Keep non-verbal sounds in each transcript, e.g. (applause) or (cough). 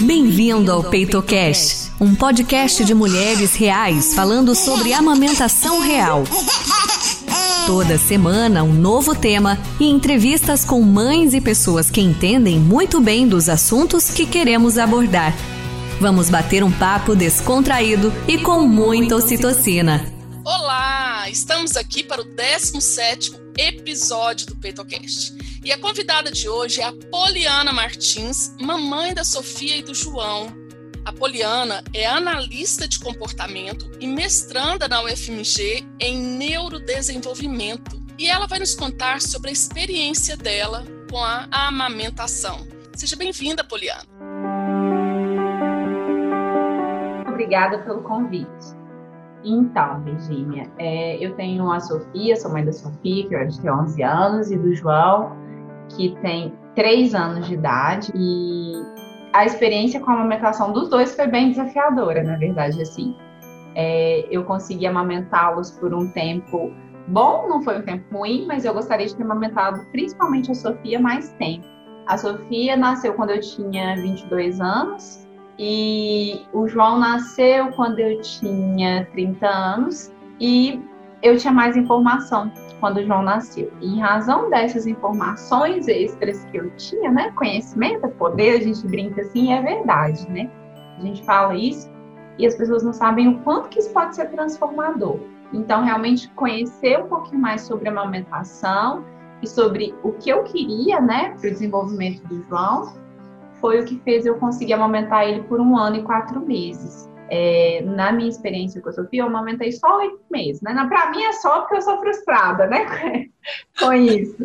Bem-vindo ao PeitoCast, um podcast de mulheres reais falando sobre amamentação real. Toda semana, um novo tema e entrevistas com mães e pessoas que entendem muito bem dos assuntos que queremos abordar. Vamos bater um papo descontraído e com muita ocitocina. Olá, estamos aqui para o 17 episódio do PeitoCast. E a convidada de hoje é a Poliana Martins, mamãe da Sofia e do João. A Poliana é analista de comportamento e mestranda na UFMG em neurodesenvolvimento. E ela vai nos contar sobre a experiência dela com a amamentação. Seja bem-vinda, Poliana. Obrigada pelo convite. Então, Virginia, é, eu tenho a Sofia, sou mãe da Sofia, que hoje tem 11 anos, e do João, que tem 3 anos de idade. E a experiência com a amamentação dos dois foi bem desafiadora, na verdade, assim. É, eu consegui amamentá-los por um tempo bom, não foi um tempo ruim, mas eu gostaria de ter amamentado principalmente a Sofia mais tempo. A Sofia nasceu quando eu tinha 22 anos e o João nasceu quando eu tinha 30 anos e eu tinha mais informação quando João nasceu. E em razão dessas informações extras que eu tinha, né, conhecimento, poder, a gente brinca assim, é verdade, né? A gente fala isso e as pessoas não sabem o quanto que isso pode ser transformador. Então, realmente conhecer um pouquinho mais sobre a amamentação e sobre o que eu queria, né, para o desenvolvimento do João, foi o que fez eu conseguir amamentar ele por um ano e quatro meses. É, na minha experiência com a Sofia, eu amamentei só oito meses, né? Para mim é só porque eu sou frustrada, né? (laughs) com isso.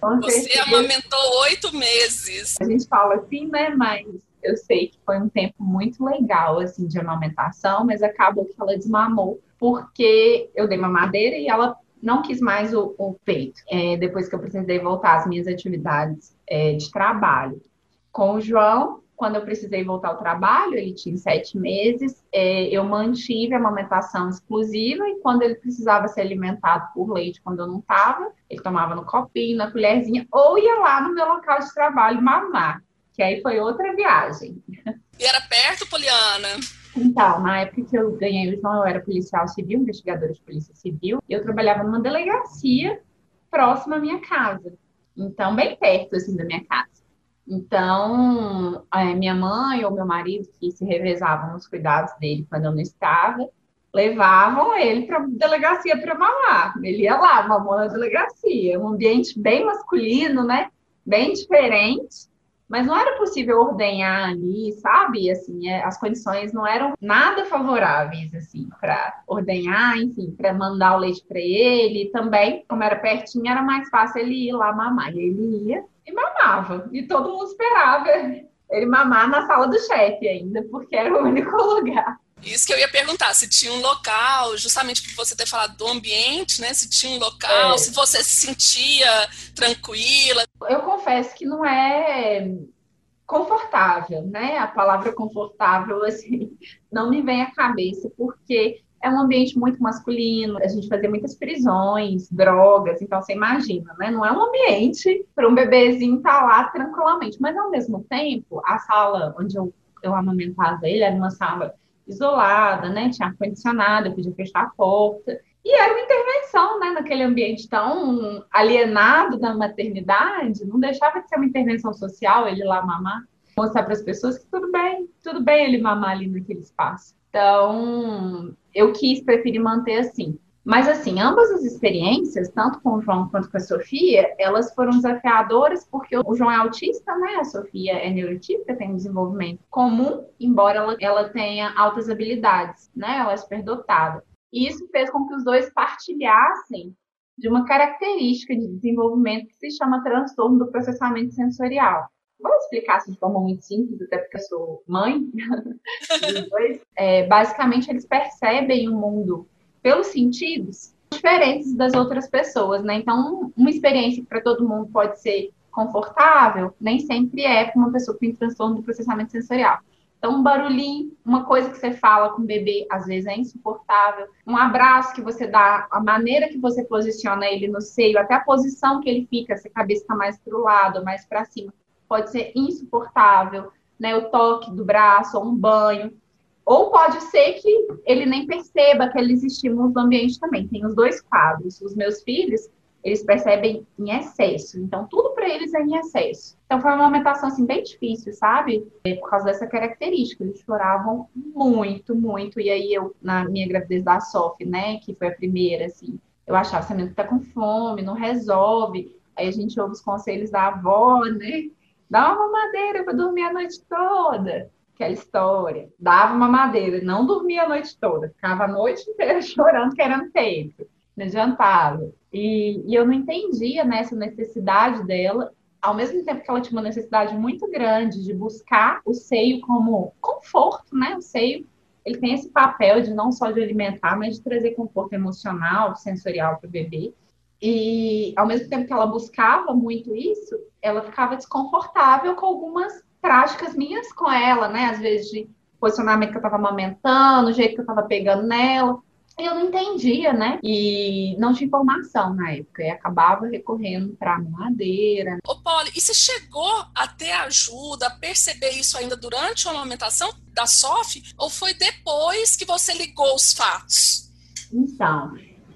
Com Você amamentou oito meses. A gente fala assim, né? Mas eu sei que foi um tempo muito legal, assim, de amamentação, mas acabou que ela desmamou, porque eu dei mamadeira e ela não quis mais o, o peito, é, depois que eu precisei voltar às minhas atividades é, de trabalho com o João, quando eu precisei voltar ao trabalho, ele tinha sete meses, é, eu mantive a amamentação exclusiva e quando ele precisava ser alimentado por leite, quando eu não estava, ele tomava no copinho, na colherzinha, ou ia lá no meu local de trabalho mamar, que aí foi outra viagem. E era perto, Poliana? Então, na época que eu ganhei o João, eu era policial civil, investigadora de polícia civil, e eu trabalhava numa delegacia próxima à minha casa. Então, bem perto, assim, da minha casa. Então, é, minha mãe ou meu marido, que se revezavam nos cuidados dele quando eu não estava, levavam ele para a delegacia para mamar. Ele ia lá, mamou na delegacia. Um ambiente bem masculino, né? Bem diferente. Mas não era possível ordenhar ali, sabe? Assim, é, as condições não eram nada favoráveis, assim, para ordenhar, enfim, para mandar o leite para ele. Também, como era pertinho, era mais fácil ele ir lá mamar. Ele ia e mamava. E todo mundo esperava ele mamar na sala do chefe ainda, porque era o único (laughs) lugar. Isso que eu ia perguntar, se tinha um local, justamente por você ter falado do ambiente, né? Se tinha um local, é. se você se sentia tranquila. Eu confesso que não é confortável, né? A palavra confortável, assim, não me vem à cabeça, porque é um ambiente muito masculino, a gente fazia muitas prisões, drogas, então você imagina, né? Não é um ambiente para um bebezinho estar tá lá tranquilamente, mas ao mesmo tempo, a sala onde eu, eu amamentava ele era uma sala isolada, né? Tinha ar-condicionado, eu podia fechar a porta. E era uma intervenção, né? Naquele ambiente tão alienado da maternidade, não deixava de ser uma intervenção social ele lá mamar. Mostrar para as pessoas que tudo bem, tudo bem ele mamar ali naquele espaço. Então, eu quis preferir manter assim. Mas, assim, ambas as experiências, tanto com o João quanto com a Sofia, elas foram desafiadoras porque o João é autista, né? A Sofia é neurotípica, tem um desenvolvimento comum, embora ela, ela tenha altas habilidades, né? Ela é superdotada. E isso fez com que os dois partilhassem de uma característica de desenvolvimento que se chama transtorno do processamento sensorial. Vou explicar assim, de forma muito simples, até porque eu sou mãe. (laughs) É, basicamente, eles percebem o mundo pelos sentidos diferentes das outras pessoas, né? Então, uma experiência que para todo mundo pode ser confortável, nem sempre é para uma pessoa que tem transtorno do processamento sensorial. Então, um barulhinho, uma coisa que você fala com o bebê, às vezes é insuportável. Um abraço que você dá, a maneira que você posiciona ele no seio, até a posição que ele fica, se a cabeça está mais para o lado, mais para cima, pode ser insuportável. né, o toque do braço ou um banho. Ou pode ser que ele nem perceba aqueles estímulos do ambiente também. Tem os dois quadros. Os meus filhos, eles percebem em excesso. Então, tudo para eles é em excesso. Então, foi uma amamentação, assim, bem difícil, sabe? É, por causa dessa característica. Eles choravam muito, muito. E aí, eu, na minha gravidez da Sof, né, que foi a primeira, assim, eu achava, essa menina tá com fome, não resolve. Aí a gente ouve os conselhos da avó, né? Dá uma madeira para dormir a noite toda aquela história. Dava uma madeira, não dormia a noite toda, ficava a noite inteira (laughs) chorando, querendo peito. Não adiantava. E, e eu não entendia né, essa necessidade dela, ao mesmo tempo que ela tinha uma necessidade muito grande de buscar o seio como conforto, né? O seio, ele tem esse papel de não só de alimentar, mas de trazer conforto emocional, sensorial para o bebê. E ao mesmo tempo que ela buscava muito isso, ela ficava desconfortável com algumas práticas minhas com ela, né? Às vezes de posicionamento que eu estava amamentando, o jeito que eu estava pegando nela. E eu não entendia, né? E não tinha informação na época. E acabava recorrendo para madeira. Ô, Polly, e você chegou a ter ajuda, a perceber isso ainda durante a amamentação da SOF? Ou foi depois que você ligou os fatos? Então,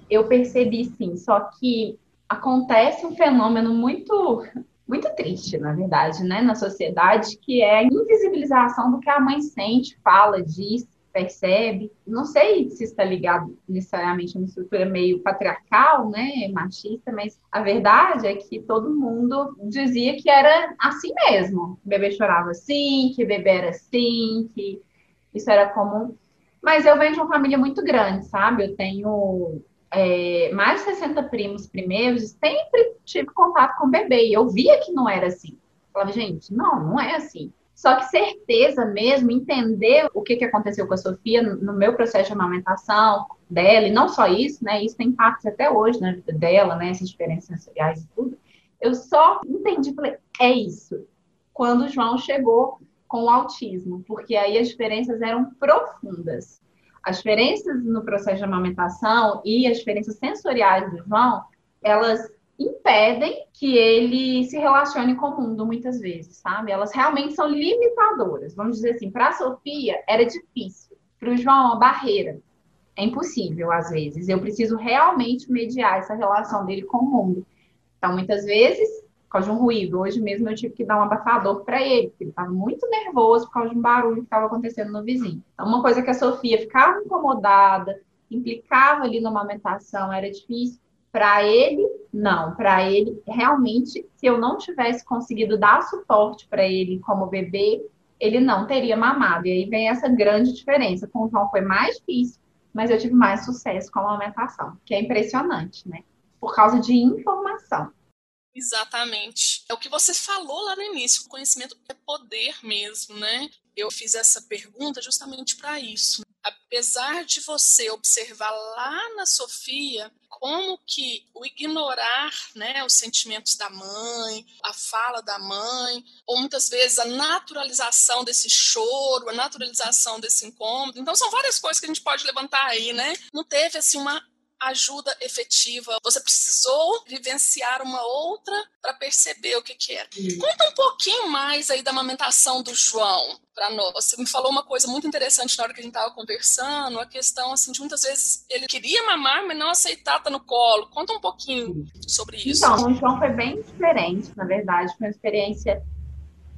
eu percebi sim. Só que acontece um fenômeno muito muito triste, na verdade, né, na sociedade, que é a invisibilização do que a mãe sente, fala, diz, percebe. Não sei se está ligado necessariamente a uma estrutura meio patriarcal, né, machista, mas a verdade é que todo mundo dizia que era assim mesmo. O bebê chorava assim, que bebê era assim, que isso era comum. Mas eu venho de uma família muito grande, sabe? Eu tenho é, mais de 60 primos primeiros, sempre tive contato com o bebê. E eu via que não era assim. Falava, gente, não, não é assim. Só que certeza mesmo, entender o que, que aconteceu com a Sofia no meu processo de amamentação dela, e não só isso, né? Isso tem impactos até hoje na vida dela, né? Essas diferenças sensoriais e tudo. Eu só entendi, falei, é isso. Quando o João chegou com o autismo, porque aí as diferenças eram profundas. As diferenças no processo de amamentação e as diferenças sensoriais do João, elas impedem que ele se relacione com o mundo muitas vezes, sabe? Elas realmente são limitadoras. Vamos dizer assim, para a Sofia era difícil, para o João uma barreira. É impossível às vezes. Eu preciso realmente mediar essa relação dele com o mundo. Então, muitas vezes por causa de um ruído. Hoje mesmo eu tive que dar um abafador para ele, porque ele estava muito nervoso por causa de um barulho que estava acontecendo no vizinho. Então, uma coisa que a Sofia ficava incomodada, implicava ali numa amamentação, era difícil. Para ele, não. Para ele, realmente, se eu não tivesse conseguido dar suporte para ele como bebê, ele não teria mamado. E aí vem essa grande diferença. Com o João foi mais difícil, mas eu tive mais sucesso com a amamentação, que é impressionante, né? Por causa de informação. Exatamente. É o que você falou lá no início, o conhecimento é poder mesmo, né? Eu fiz essa pergunta justamente para isso. Apesar de você observar lá na Sofia como que o ignorar, né, os sentimentos da mãe, a fala da mãe, ou muitas vezes a naturalização desse choro, a naturalização desse incômodo. Então são várias coisas que a gente pode levantar aí, né? Não teve assim uma ajuda efetiva. Você precisou vivenciar uma outra para perceber o que, que era. Sim. Conta um pouquinho mais aí da amamentação do João para nós. Você me falou uma coisa muito interessante na hora que a gente estava conversando, a questão assim de muitas vezes ele queria mamar, mas não aceitar estar no colo. Conta um pouquinho sobre isso. Então, o João foi bem diferente, na verdade, foi uma experiência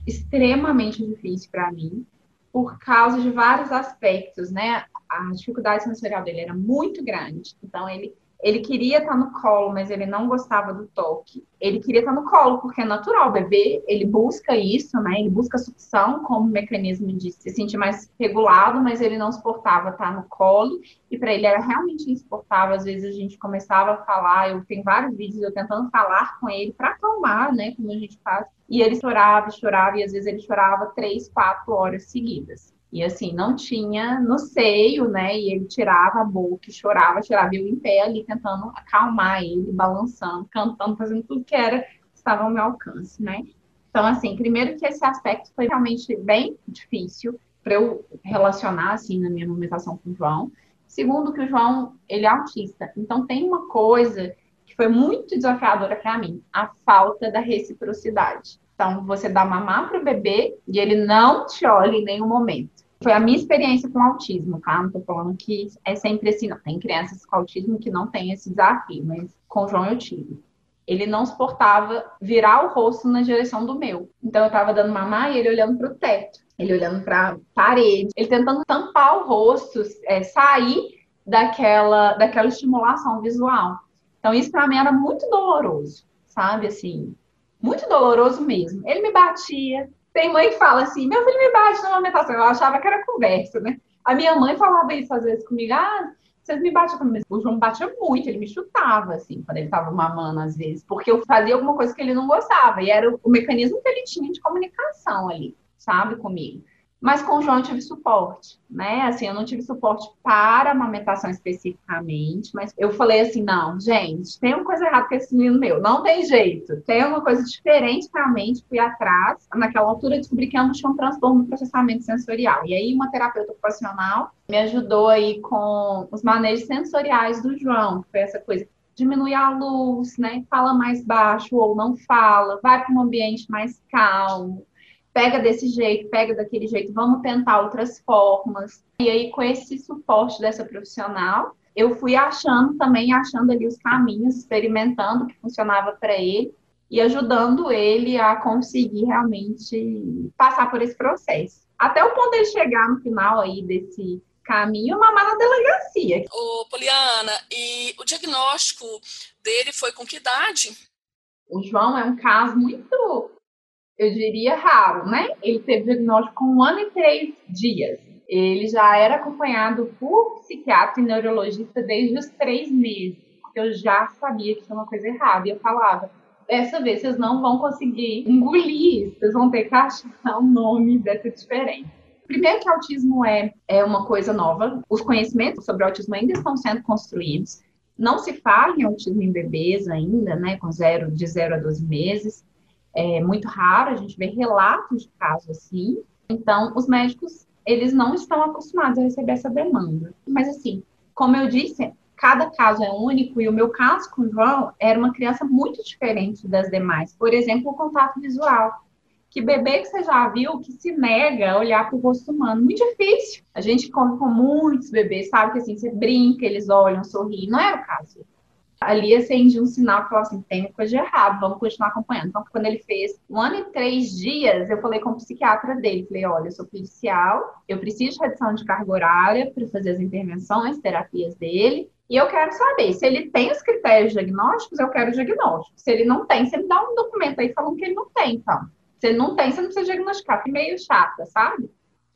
extremamente difícil para mim por causa de vários aspectos, né? A dificuldade sensorial dele era muito grande. Então, ele ele queria estar no colo, mas ele não gostava do toque. Ele queria estar no colo, porque é natural, o bebê, ele busca isso, né? Ele busca sucção como mecanismo de se sentir mais regulado, mas ele não suportava estar no colo. E para ele era realmente insuportável. Às vezes a gente começava a falar, eu tenho vários vídeos eu tentando falar com ele para acalmar, né? Como a gente faz. E ele chorava, chorava, e às vezes ele chorava três, quatro horas seguidas. E assim, não tinha no seio, né? E ele tirava a boca, chorava, tirava eu em pé ali, tentando acalmar ele, balançando, cantando, fazendo tudo que era estava ao meu alcance, né? Então, assim, primeiro que esse aspecto foi realmente bem difícil para eu relacionar, assim, na minha amamentação com o João. Segundo, que o João, ele é autista. Então, tem uma coisa que foi muito desafiadora para mim, a falta da reciprocidade. Então, você dá mamar para o bebê e ele não te olha em nenhum momento. Foi a minha experiência com autismo, tá? Não estou falando que é sempre assim, não. Tem crianças com autismo que não tem esse desafio, mas com o João eu tive. Ele não suportava virar o rosto na direção do meu. Então, eu estava dando mamar e ele olhando para o teto, ele olhando para parede, ele tentando tampar o rosto, é, sair daquela, daquela estimulação visual. Então, isso para mim era muito doloroso, sabe? Assim, muito doloroso mesmo. Ele me batia. Tem mãe que fala assim: meu filho me bate na amamentação. Eu achava que era conversa, né? A minha mãe falava isso às vezes comigo: ah, vocês me batem comigo. O João batia muito, ele me chutava, assim, quando ele estava mamando, às vezes, porque eu fazia alguma coisa que ele não gostava. E era o mecanismo que ele tinha de comunicação ali, sabe, comigo. Mas com o João eu tive suporte, né? Assim, eu não tive suporte para amamentação especificamente, mas eu falei assim, não, gente, tem uma coisa errada com esse menino meu, não tem jeito. Tem uma coisa diferente para a mente, fui atrás. Naquela altura descobri que eu tinha um transtorno no processamento sensorial. E aí uma terapeuta ocupacional me ajudou aí com os manejos sensoriais do João, que foi essa coisa diminui a luz, né? Fala mais baixo ou não fala, vai para um ambiente mais calmo, pega desse jeito, pega daquele jeito, vamos tentar outras formas. E aí, com esse suporte dessa profissional, eu fui achando também, achando ali os caminhos, experimentando o que funcionava para ele e ajudando ele a conseguir realmente passar por esse processo. Até o ponto de chegar no final aí desse caminho, mamar na delegacia. Ô, Poliana, e o diagnóstico dele foi com que idade? O João é um caso muito eu diria, raro, né? Ele teve diagnóstico com um ano e três dias. Ele já era acompanhado por psiquiatra e neurologista desde os três meses, porque eu já sabia que tinha uma coisa errada. E eu falava, dessa vez vocês não vão conseguir engolir vocês vão ter que achar o nome dessa diferença. Primeiro que autismo é, é uma coisa nova, os conhecimentos sobre autismo ainda estão sendo construídos. Não se fala em autismo em bebês ainda, né, com zero, de 0 a 12 meses é muito raro, a gente vê relatos de casos assim. Então, os médicos, eles não estão acostumados a receber essa demanda. Mas, assim, como eu disse, cada caso é único e o meu caso com o João era uma criança muito diferente das demais. Por exemplo, o contato visual. Que bebê que você já viu que se nega a olhar para o rosto humano. Muito difícil. A gente come com muitos bebês, sabe que assim, você brinca, eles olham, sorriem. Não era o caso ali acendia um sinal que falou assim, tem coisa de errado, vamos continuar acompanhando. Então, quando ele fez um ano e três dias, eu falei com o psiquiatra dele, falei, olha, eu sou policial, eu preciso de redução de carga horária para fazer as intervenções, terapias dele, e eu quero saber, se ele tem os critérios diagnósticos, eu quero diagnóstico. Se ele não tem, você me dá um documento aí falando que ele não tem, então. Se ele não tem, você não precisa diagnosticar, que meio chata, sabe?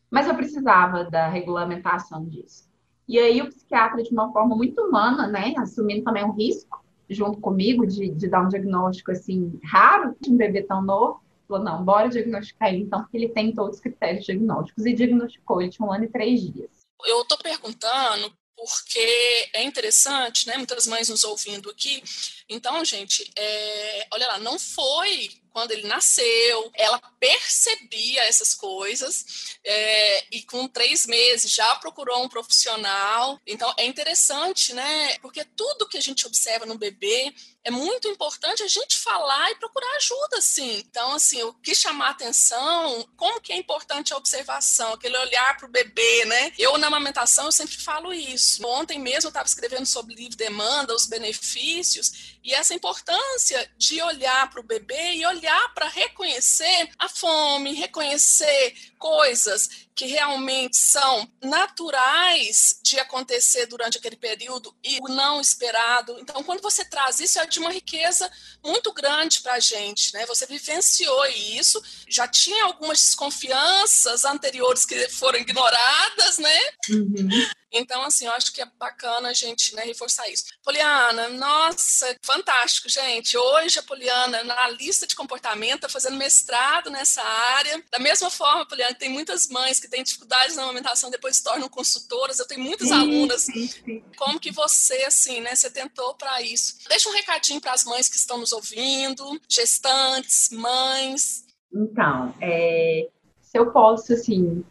Mas eu precisava da regulamentação disso. E aí o psiquiatra, de uma forma muito humana, né, assumindo também um risco, junto comigo, de, de dar um diagnóstico, assim, raro de um bebê tão novo, falou, não, bora diagnosticar ele, então, porque ele tem todos os critérios diagnósticos, e diagnosticou, ele tinha um ano e três dias. Eu estou perguntando porque é interessante, né? Muitas mães nos ouvindo aqui. Então, gente, é, olha lá, não foi quando ele nasceu, ela percebia essas coisas é, e com três meses já procurou um profissional. Então é interessante, né? Porque tudo que a gente observa no bebê é muito importante a gente falar e procurar ajuda, sim. Então, assim, o que chamar atenção, como que é importante a observação, aquele olhar para o bebê, né? Eu, na amamentação, eu sempre falo isso. Ontem mesmo eu estava escrevendo sobre livre demanda, os benefícios, e essa importância de olhar para o bebê e olhar para reconhecer a fome, reconhecer coisas que realmente são naturais de acontecer durante aquele período e o não esperado. Então, quando você traz isso, é de uma riqueza muito grande para a gente, né? Você vivenciou isso, já tinha algumas desconfianças anteriores que foram ignoradas, né? Uhum. Então, assim, eu acho que é bacana a gente né, reforçar isso. Poliana, nossa, fantástico, gente. Hoje a Poliana, na lista de comportamento, está fazendo mestrado nessa área. Da mesma forma, Poliana, tem muitas mães que têm dificuldades na amamentação, depois se tornam consultoras. Eu tenho muitas sim, alunas. Sim, sim. Como que você, assim, né, você tentou para isso? Deixa um recadinho para as mães que estão nos ouvindo, gestantes, mães. Então, é, se eu posso, assim,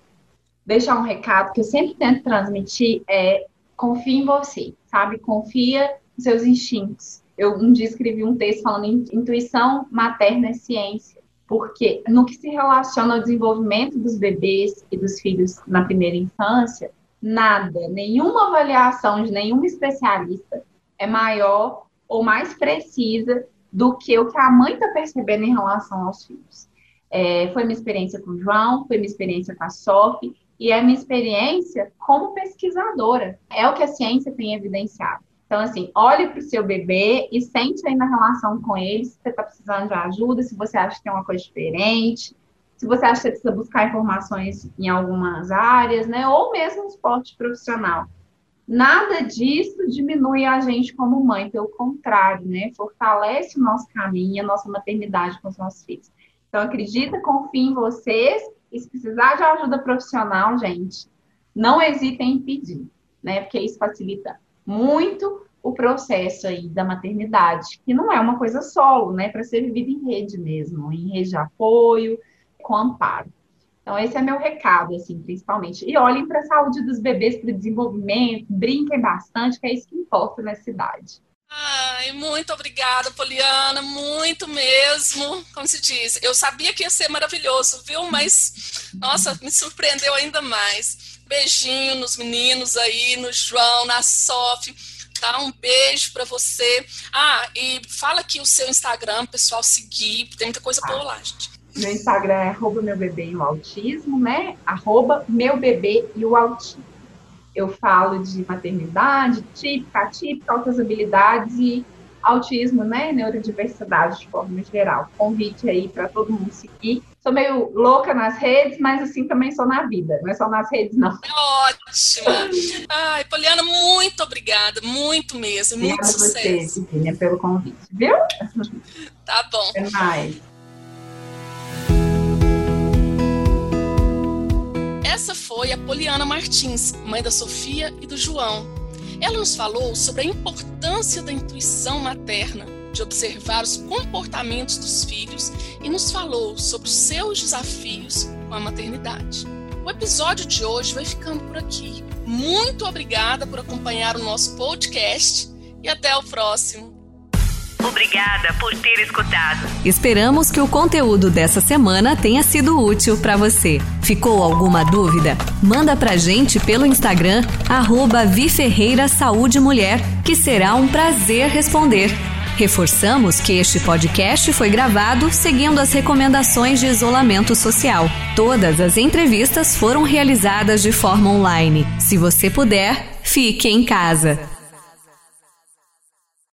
deixar um recado que eu sempre tento transmitir é confie em você, sabe? Confia nos seus instintos. Eu um dia escrevi um texto falando intuição materna é ciência, porque no que se relaciona ao desenvolvimento dos bebês e dos filhos na primeira infância, nada, nenhuma avaliação de nenhum especialista é maior ou mais precisa do que o que a mãe está percebendo em relação aos filhos. É, foi minha experiência com o João, foi minha experiência com a Sophie, e é minha experiência como pesquisadora. É o que a ciência tem evidenciado. Então, assim, olhe para o seu bebê e sente aí na relação com ele se você está precisando de ajuda, se você acha que tem uma coisa diferente, se você acha que precisa buscar informações em algumas áreas, né? Ou mesmo esporte profissional. Nada disso diminui a gente como mãe, pelo contrário, né? Fortalece o nosso caminho, a nossa maternidade com os nossos filhos. Então, acredita, confia em vocês e se precisar de ajuda profissional, gente, não hesitem em pedir, né? Porque isso facilita muito o processo aí da maternidade, que não é uma coisa solo, né? Para ser vivida em rede mesmo, em rede de apoio, com amparo. Então, esse é meu recado, assim, principalmente. E olhem para a saúde dos bebês, para o desenvolvimento, brinquem bastante, que é isso que importa nessa idade. Ai, muito obrigada, Poliana, muito mesmo. Como se diz, eu sabia que ia ser maravilhoso, viu? Mas, nossa, me surpreendeu ainda mais. Beijinho nos meninos aí, no João, na Sof. Tá? Um beijo para você. Ah, e fala aqui o seu Instagram, pessoal, seguir. Tem muita coisa boa lá, gente. Meu Instagram é arroba meu bebê e o autismo, né? Arroba meu bebê e o autismo. Eu falo de maternidade, típica, atípica, altas habilidades e autismo, né? Neurodiversidade de forma geral. Convite aí para todo mundo seguir. Sou meio louca nas redes, mas assim também sou na vida. Não é só nas redes, não. Ótimo! Ai, Poliana, muito obrigada. Muito mesmo. Muito Obrigada sucesso. você, Virginia, pelo convite, viu? Tá bom. Até mais. Essa foi a Poliana Martins, mãe da Sofia e do João. Ela nos falou sobre a importância da intuição materna, de observar os comportamentos dos filhos e nos falou sobre os seus desafios com a maternidade. O episódio de hoje vai ficando por aqui. Muito obrigada por acompanhar o nosso podcast e até o próximo. Obrigada por ter escutado. Esperamos que o conteúdo dessa semana tenha sido útil para você. Ficou alguma dúvida? Manda pra gente pelo Instagram, arroba Viferreira Saúde Mulher, que será um prazer responder. Reforçamos que este podcast foi gravado seguindo as recomendações de isolamento social. Todas as entrevistas foram realizadas de forma online. Se você puder, fique em casa.